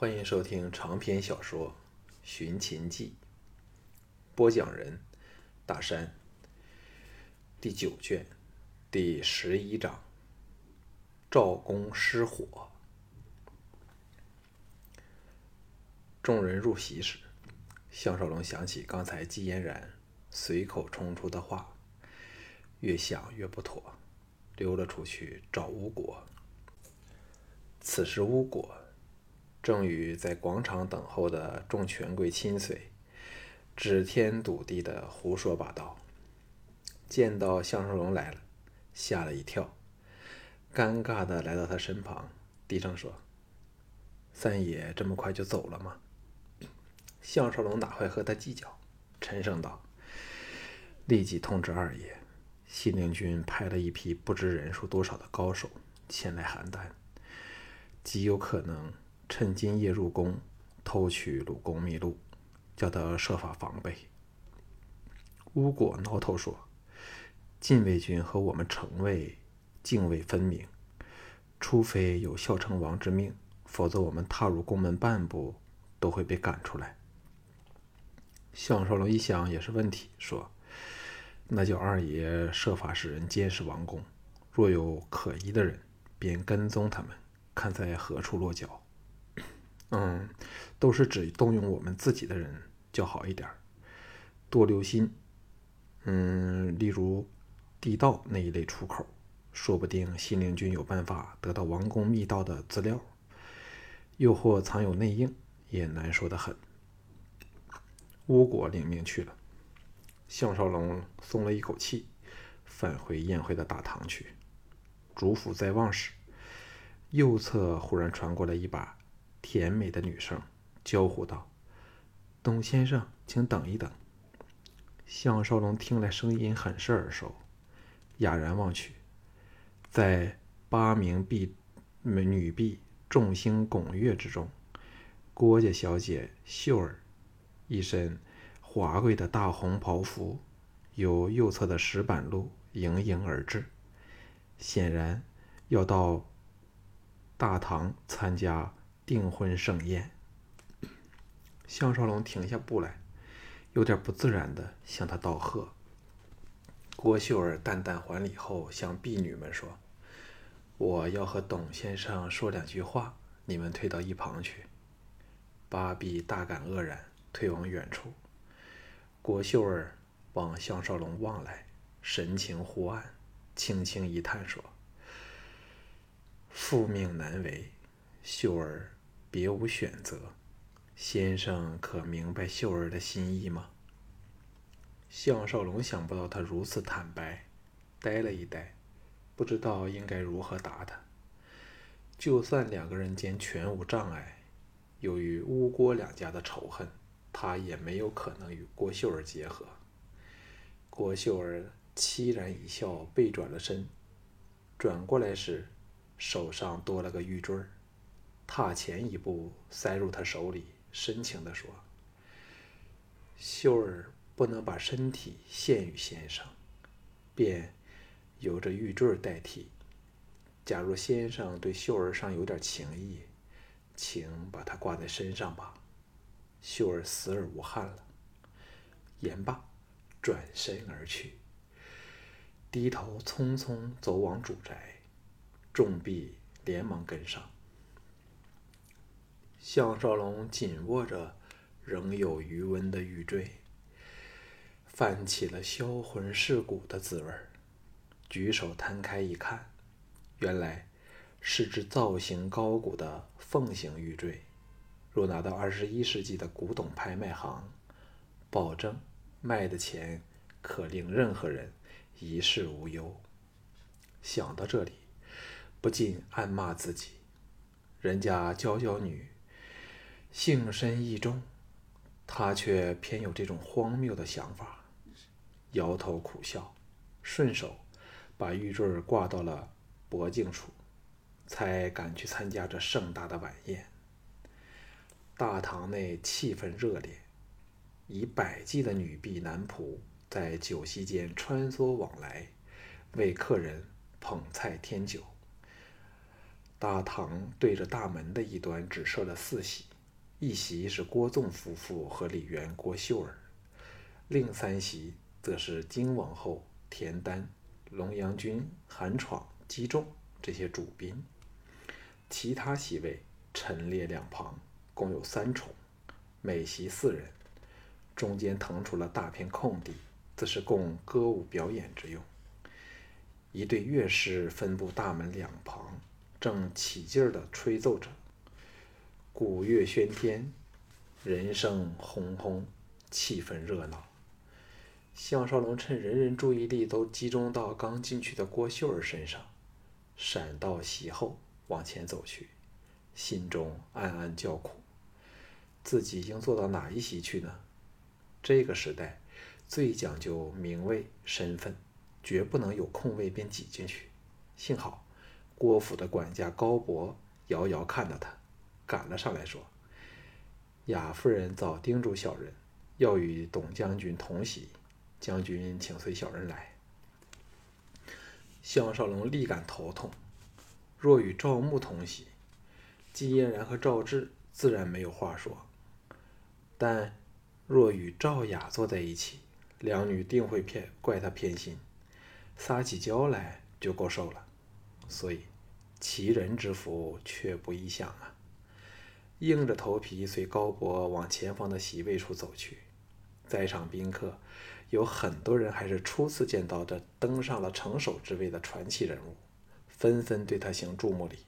欢迎收听长篇小说《寻秦记》，播讲人：大山。第九卷第十一章：赵公失火。众人入席时，项少龙想起刚才季嫣然随口冲出的话，越想越不妥，溜了出去找吴果。此时吴果。正与在广场等候的众权贵亲随指天赌地的胡说八道，见到项少龙来了，吓了一跳，尴尬的来到他身旁，低声说：“三爷这么快就走了吗？”项少龙哪会和他计较，沉声道：“立即通知二爷，信陵君派了一批不知人数多少的高手前来邯郸，极有可能。”趁今夜入宫，偷取鲁公秘录，叫他设法防备。巫果挠头说：“禁卫军和我们城卫泾渭分明，除非有孝成王之命，否则我们踏入宫门半步都会被赶出来。”项少龙一想也是问题，说：“那叫二爷设法使人监视王宫，若有可疑的人，便跟踪他们，看在何处落脚。”嗯，都是指动用我们自己的人较好一点多留心。嗯，例如地道那一类出口，说不定信陵君有办法得到王宫密道的资料，又或藏有内应，也难说的很。巫果领命去了，项少龙松了一口气，返回宴会的大堂去。主府在望时，右侧忽然传过来一把。甜美的女声娇呼道：“董先生，请等一等。”项少龙听来声音很是耳熟，哑然望去，在八名婢女婢众星拱月之中，郭家小姐秀儿一身华贵的大红袍服，由右侧的石板路迎迎而至，显然要到大堂参加。订婚盛宴，项少龙停下步来，有点不自然的向他道贺。郭秀儿淡淡还礼后，向婢女们说：“我要和董先生说两句话，你们退到一旁去。”八婢大感愕然，退往远处。郭秀儿往项少龙望来，神情忽暗，轻轻一叹说：“父命难违，秀儿。”别无选择，先生可明白秀儿的心意吗？项少龙想不到他如此坦白，呆了一呆，不知道应该如何答他。就算两个人间全无障碍，由于乌郭两家的仇恨，他也没有可能与郭秀儿结合。郭秀儿凄然一笑，背转了身，转过来时，手上多了个玉坠儿。踏前一步，塞入他手里，深情地说：“秀儿不能把身体献与先生，便由这玉坠代替。假如先生对秀儿尚有点情意，请把它挂在身上吧。”秀儿死而无憾了。言罢，转身而去，低头匆匆走往主宅，众婢连忙跟上。项少龙紧握着仍有余温的玉坠，泛起了销魂蚀骨的滋味儿举手摊开一看，原来是只造型高古的凤形玉坠。若拿到二十一世纪的古董拍卖行，保证卖的钱可令任何人一世无忧。想到这里，不禁暗骂自己：人家娇娇女。性深意重，他却偏有这种荒谬的想法，摇头苦笑，顺手把玉坠挂到了脖颈处，才赶去参加这盛大的晚宴。大堂内气氛热烈，以百计的女婢男仆在酒席间穿梭往来，为客人捧菜添酒。大堂对着大门的一端只设了四席。一席是郭纵夫妇和李元、郭秀儿，另三席则是金王后田丹、龙阳君韩闯、姬仲这些主宾。其他席位陈列两旁，共有三重，每席四人，中间腾出了大片空地，则是供歌舞表演之用。一对乐师分布大门两旁，正起劲儿地吹奏着。鼓乐喧天，人声轰轰，气氛热闹。项少龙趁人人注意力都集中到刚进去的郭秀儿身上，闪到席后往前走去，心中暗暗叫苦：自己应坐到哪一席去呢？这个时代最讲究名位身份，绝不能有空位便挤进去。幸好郭府的管家高伯遥遥看到他。赶了上来，说：“雅夫人早叮嘱小人，要与董将军同席，将军请随小人来。”项少龙立感头痛。若与赵牧同席，季嫣然和赵志自然没有话说；但若与赵雅坐在一起，两女定会偏怪他偏心，撒起娇来就够受了。所以，其人之福却不易享啊。硬着头皮随高博往前方的席位处走去，在场宾客有很多人还是初次见到这登上了城首之位的传奇人物，纷纷对他行注目礼。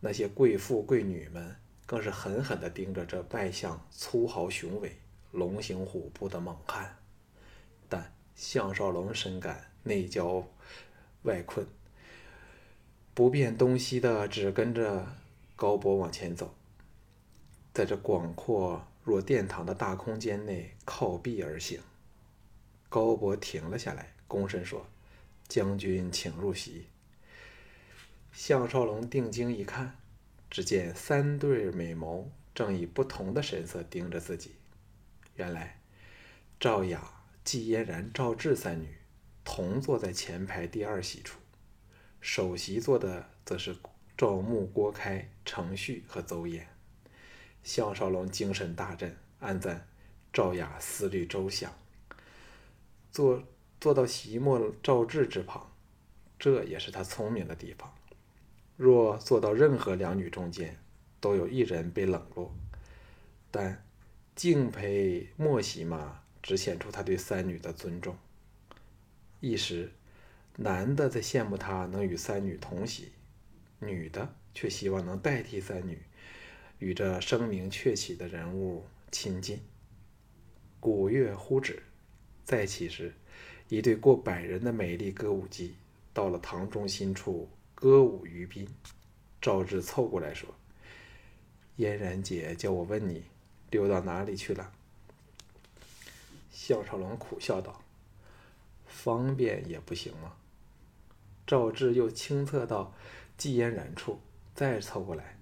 那些贵妇贵女们更是狠狠地盯着这外向粗豪雄伟、龙行虎步的猛汉。但项少龙深感内焦外困，不辨东西的只跟着高博往前走。在这广阔若殿堂的大空间内靠壁而行，高伯停了下来，躬身说：“将军请入席。”项少龙定睛一看，只见三对美眸正以不同的神色盯着自己。原来赵雅、季嫣然、赵志三女同坐在前排第二席处，首席坐的则是赵牧、郭开、程旭和邹衍。项少龙精神大振，暗赞赵雅思虑周详。坐坐到席末赵志之旁，这也是他聪明的地方。若坐到任何两女中间，都有一人被冷落。但敬陪莫席嘛，只显出他对三女的尊重。一时，男的在羡慕他能与三女同席，女的却希望能代替三女。与这声名鹊起的人物亲近。鼓乐忽止，再起时，一队过百人的美丽歌舞伎到了堂中心处歌舞娱宾。赵志凑过来说：“嫣然姐叫我问你，溜到哪里去了？”项少龙苦笑道：“方便也不行吗？”赵志又清侧到季嫣然处，再凑过来。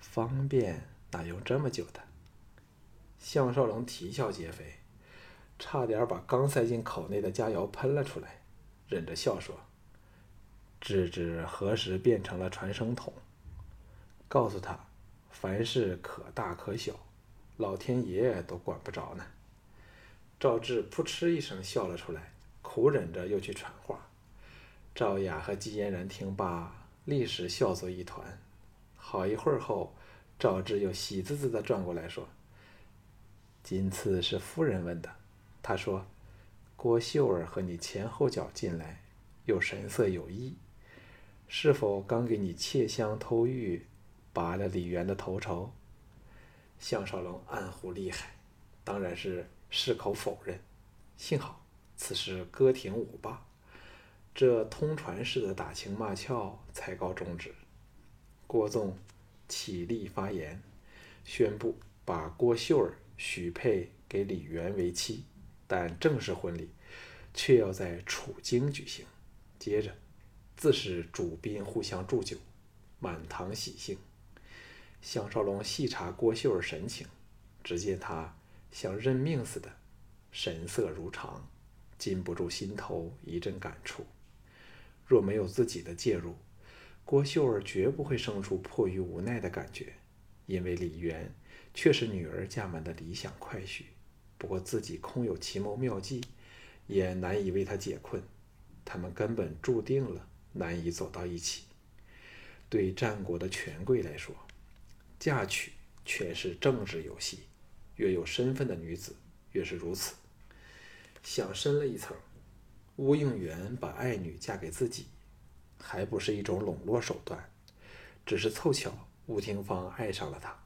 方便哪用这么久的？项少龙啼笑皆非，差点把刚塞进口内的佳肴喷了出来，忍着笑说：“芝芝何时变成了传声筒？告诉他，凡事可大可小，老天爷都管不着呢。”赵志扑哧一声笑了出来，苦忍着又去传话。赵雅和季嫣然听罢，立时笑作一团。好一会儿后。赵志又喜滋滋的转过来说：“今次是夫人问的，她说郭秀儿和你前后脚进来，又神色有异，是否刚给你窃香偷玉，拔了李元的头筹？”项少龙暗呼厉害，当然是矢口否认。幸好此时歌停舞罢，这通传式的打情骂俏才告终止。郭纵。起立发言，宣布把郭秀儿许配给李元为妻，但正式婚礼却要在楚京举行。接着，自是主宾互相祝酒，满堂喜庆。项少龙细查郭秀儿神情，只见她像认命似的，神色如常，禁不住心头一阵感触。若没有自己的介入，郭秀儿绝不会生出迫于无奈的感觉，因为李渊却是女儿家门的理想快婿，不过自己空有奇谋妙计，也难以为他解困。他们根本注定了难以走到一起。对战国的权贵来说，嫁娶全是政治游戏，越有身份的女子越是如此。想深了一层，吴应元把爱女嫁给自己，还不是一种笼络手段，只是凑巧吴廷芳爱上了他，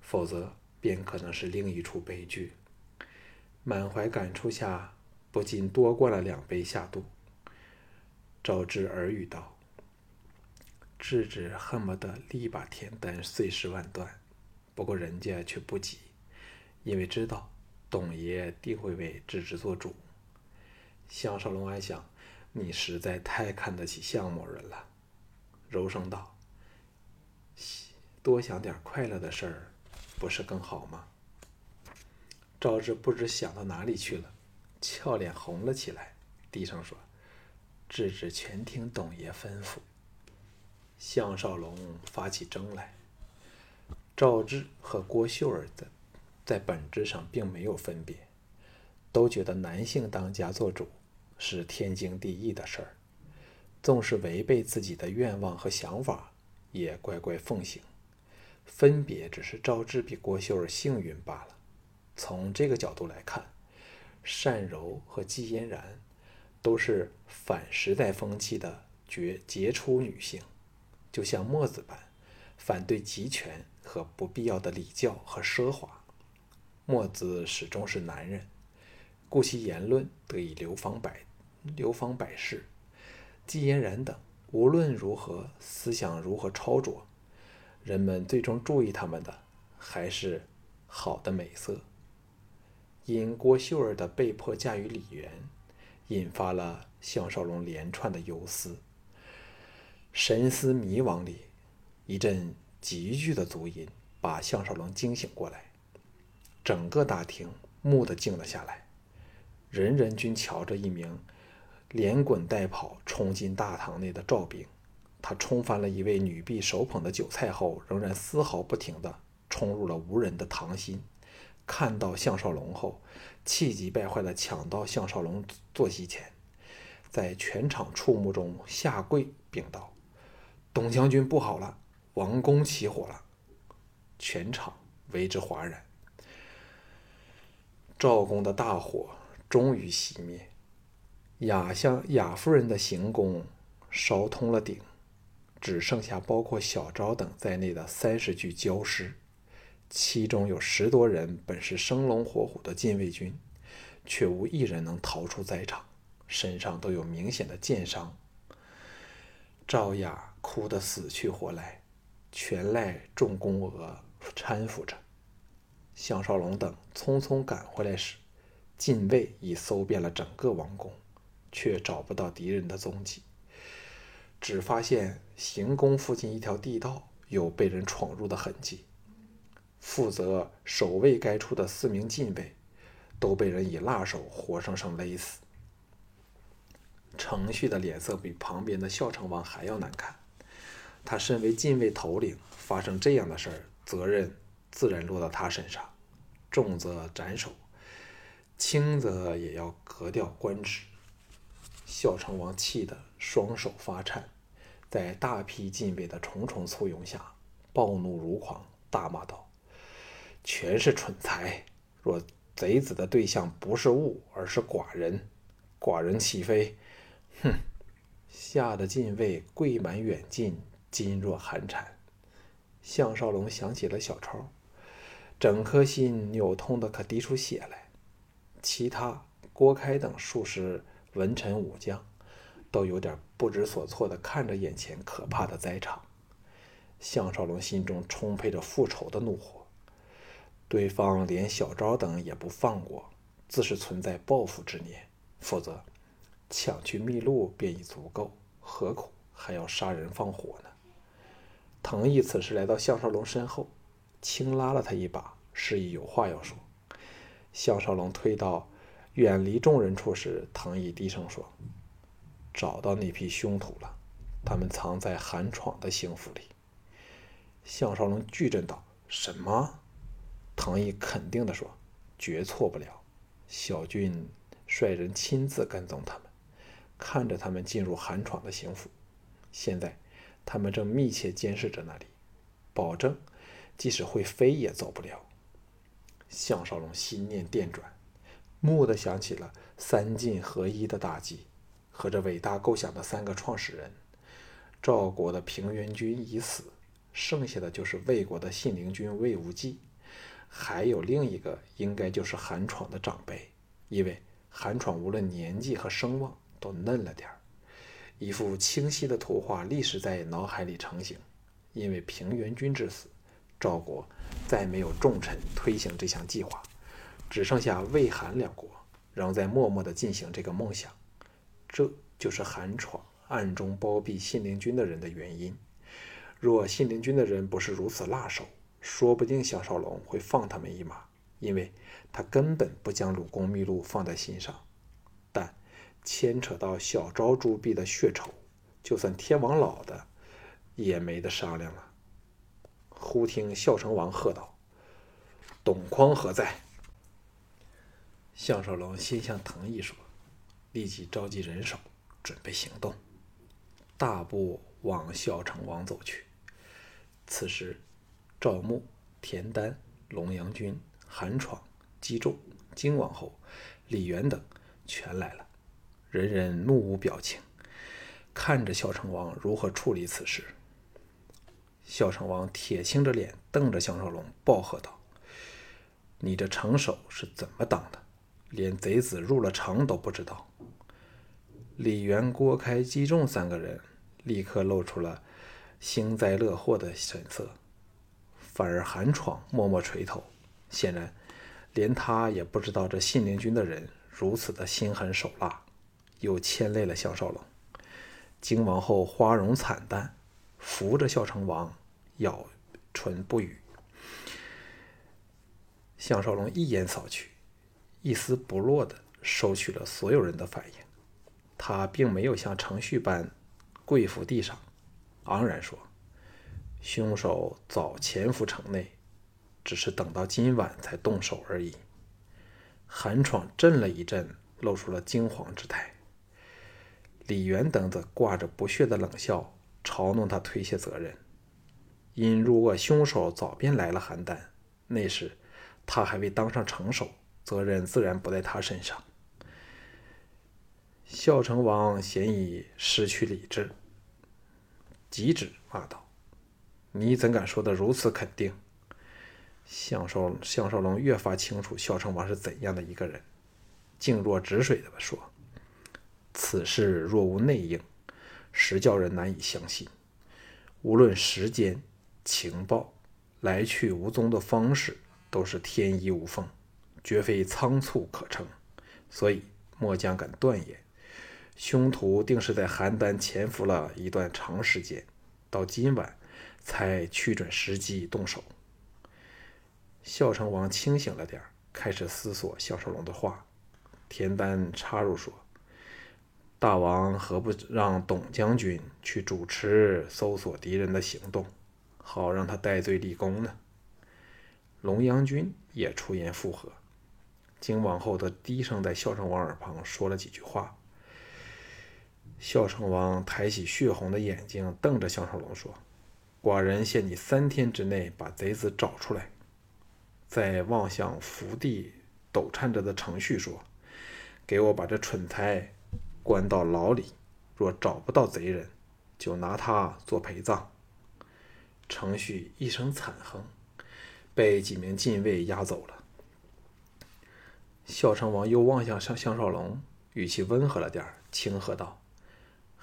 否则便可能是另一出悲剧。满怀感触下，不禁多灌了两杯下肚。赵志耳语道。智智恨不得立把天丹碎尸万段，不过人家却不急，因为知道董爷定会为智智做主。项少龙暗想：你实在太看得起项某人了，柔声道：“多想点快乐的事儿，不是更好吗？”赵志不知想到哪里去了，俏脸红了起来，低声说：“智智全听董爷吩咐。”项少龙发起争来。赵志和郭秀儿的在本质上并没有分别，都觉得男性当家做主是天经地义的事儿，纵是违背自己的愿望和想法，也乖乖奉行。分别只是赵志比郭秀儿幸运罢了。从这个角度来看，单柔和季嫣然都是反时代风气的绝杰出女性。就像墨子般，反对集权和不必要的礼教和奢华。墨子始终是男人，故其言论得以流芳百流芳百世。季嫣然等无论如何思想如何超卓，人们最终注意他们的还是好的美色。因郭秀儿的被迫嫁与李元，引发了项少龙连串的忧思。神思迷惘里，一阵急剧的足音把项少龙惊醒过来。整个大厅蓦地静了下来，人人均瞧着一名连滚带跑冲进大堂内的赵兵。他冲翻了一位女婢手捧的酒菜后，仍然丝毫不停地冲入了无人的堂心。看到项少龙后，气急败坏地抢到项少龙坐席前，在全场触目中下跪禀道。董将军不好了，王宫起火了，全场为之哗然。赵宫的大火终于熄灭，雅相雅夫人的行宫烧通了顶，只剩下包括小昭等在内的三十具焦尸，其中有十多人本是生龙活虎的禁卫军，却无一人能逃出灾场，身上都有明显的箭伤。赵雅。哭得死去活来，全赖众宫娥搀扶着。项少龙等匆匆赶回来时，禁卫已搜遍了整个王宫，却找不到敌人的踪迹。只发现行宫附近一条地道有被人闯入的痕迹。负责守卫该处的四名禁卫，都被人以蜡手活生生勒死。程旭的脸色比旁边的孝成王还要难看。他身为禁卫头领，发生这样的事儿，责任自然落到他身上，重则斩首，轻则也要革掉官职。孝成王气得双手发颤，在大批禁卫的重重簇拥下，暴怒如狂，大骂道：“全是蠢材！若贼子的对象不是物，而是寡人，寡人岂非……哼！”吓得禁卫跪满远近。噤若寒蝉，项少龙想起了小超，整颗心扭痛的可滴出血来。其他郭开等数十文臣武将，都有点不知所措的看着眼前可怕的灾场。项少龙心中充沛着复仇的怒火，对方连小昭等也不放过，自是存在报复之念。否则，抢去秘录便已足够，何苦还要杀人放火呢？藤毅此时来到项少龙身后，轻拉了他一把，示意有话要说。项少龙退到远离众人处时，藤毅低声说：“找到那批凶徒了，他们藏在韩闯的行府里。”项少龙巨震道：“什么？唐毅肯定地说：“绝错不了。小俊率人亲自跟踪他们，看着他们进入韩闯的行府。现在他们正密切监视着那里，保证即使会飞也走不了。”项少龙心念电转，蓦地想起了三晋合一的大计和这伟大构想的三个创始人。赵国的平原君已死，剩下的就是魏国的信陵君魏无忌，还有另一个应该就是韩闯的长辈，因为韩闯无论年纪和声望都嫩了点儿。一幅清晰的图画立时在脑海里成型。因为平原君之死，赵国再没有重臣推行这项计划，只剩下魏韩两国仍在默默地进行这个梦想。这就是韩闯。暗中包庇信陵君的人的原因。若信陵君的人不是如此辣手，说不定项少龙会放他们一马，因为他根本不将鲁公秘录放在心上。但牵扯到小昭朱棣的血仇，就算天王老的也没得商量了。忽听孝成王喝道：“董匡何在？”项少龙心向藤毅说：“立即召集人手，准备行动。”大步往孝成王走去。此时，赵牧、田丹、龙阳君、韩闯、姬仲、金王后、李元等全来了，人人怒无表情，看着孝成王如何处理此事。孝成王铁青着脸，瞪着项少龙，暴喝道：“你这城守是怎么当的？连贼子入了城都不知道？”李元、郭开、姬仲三个人。立刻露出了幸灾乐祸的神色，反而韩闯默默垂头，显然连他也不知道这信陵君的人如此的心狠手辣，又牵累了项少龙。荆王后花容惨淡，扶着孝成王，咬唇不语。项少龙一眼扫去，一丝不落的收取了所有人的反应，他并没有像程序般。跪伏地上，昂然说：“凶手早潜伏城内，只是等到今晚才动手而已。”韩闯震了一震，露出了惊惶之态。李元等则挂着不屑的冷笑，嘲弄他推卸责任。因如果凶手早便来了邯郸，那时他还未当上城守，责任自然不在他身上。孝成王嫌已失去理智。急止骂道：“你怎敢说的如此肯定？”项少项少龙越发清楚孝成王是怎样的一个人，静若止水的说：“此事若无内应，实叫人难以相信。无论时间、情报、来去无踪的方式，都是天衣无缝，绝非仓促可成。所以末将敢断言。”凶徒定是在邯郸潜伏了一段长时间，到今晚才去准时机动手。孝成王清醒了点开始思索项少龙的话。田丹插入说：“大王何不让董将军去主持搜索敌人的行动，好让他戴罪立功呢？”龙阳君也出言附和。荆王后的低声在孝成王耳旁说了几句话。孝成王抬起血红的眼睛，瞪着项少龙说：“寡人限你三天之内把贼子找出来。”再望向福地抖颤着的程旭说：“给我把这蠢材关到牢里，若找不到贼人，就拿他做陪葬。”程旭一声惨哼，被几名禁卫押走了。孝成王又望向向项少龙，语气温和了点儿轻喝道。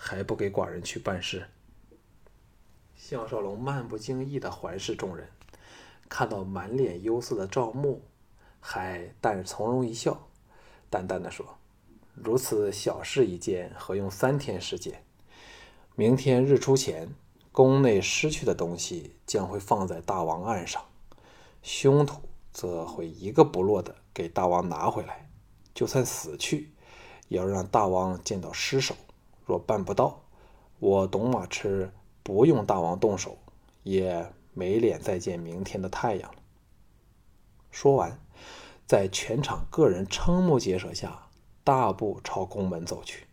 还不给寡人去办事？项少龙漫不经意地环视众人，看到满脸忧色的赵牧，还但从容一笑，淡淡的说：“如此小事一件，何用三天时间？明天日出前，宫内失去的东西将会放在大王案上，凶徒则会一个不落的给大王拿回来。就算死去，也要让大王见到尸首。”若办不到，我董马痴不用大王动手，也没脸再见明天的太阳了。说完，在全场个人瞠目结舌下，大步朝宫门走去。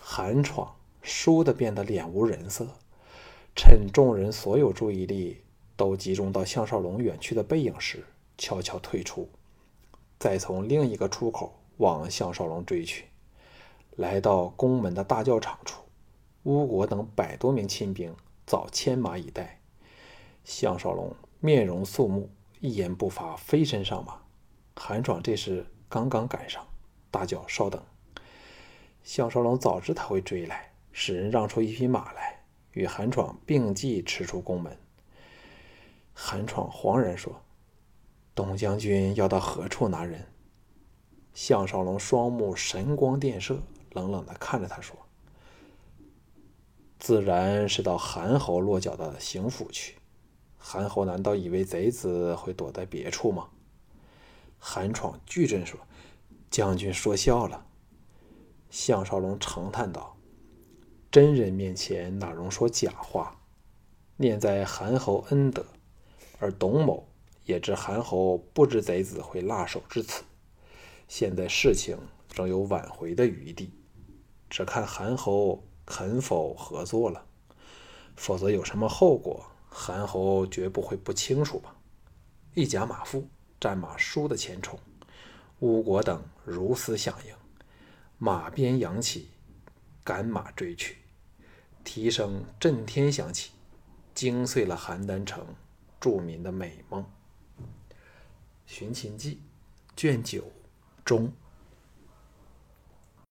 韩闯倏地变得脸无人色，趁众人所有注意力都集中到项少龙远去的背影时，悄悄退出，再从另一个出口往项少龙追去。来到宫门的大教场处，吴国等百多名亲兵早牵马以待。项少龙面容肃穆，一言不发，飞身上马。韩闯这时刚刚赶上，大叫：“稍等！”项少龙早知他会追来，使人让出一匹马来，与韩闯并骑驰出宫门。韩闯惶然说：“董将军要到何处拿人？”项少龙双目神光电射。冷冷的看着他说：“自然是到韩侯落脚的邢府去。韩侯难道以为贼子会躲在别处吗？”韩闯巨震说：“将军说笑了。”项少龙长叹道：“真人面前哪容说假话？念在韩侯恩德，而董某也知韩侯不知贼子会辣手至此。现在事情仍有挽回的余地。”只看韩侯肯否合作了，否则有什么后果，韩侯绝不会不清楚吧？一甲马夫战马倏地前冲，吴国等如丝响应，马鞭扬起，赶马追去，蹄声震天响起，惊碎了邯郸城著民的美梦。《寻秦记》卷九中。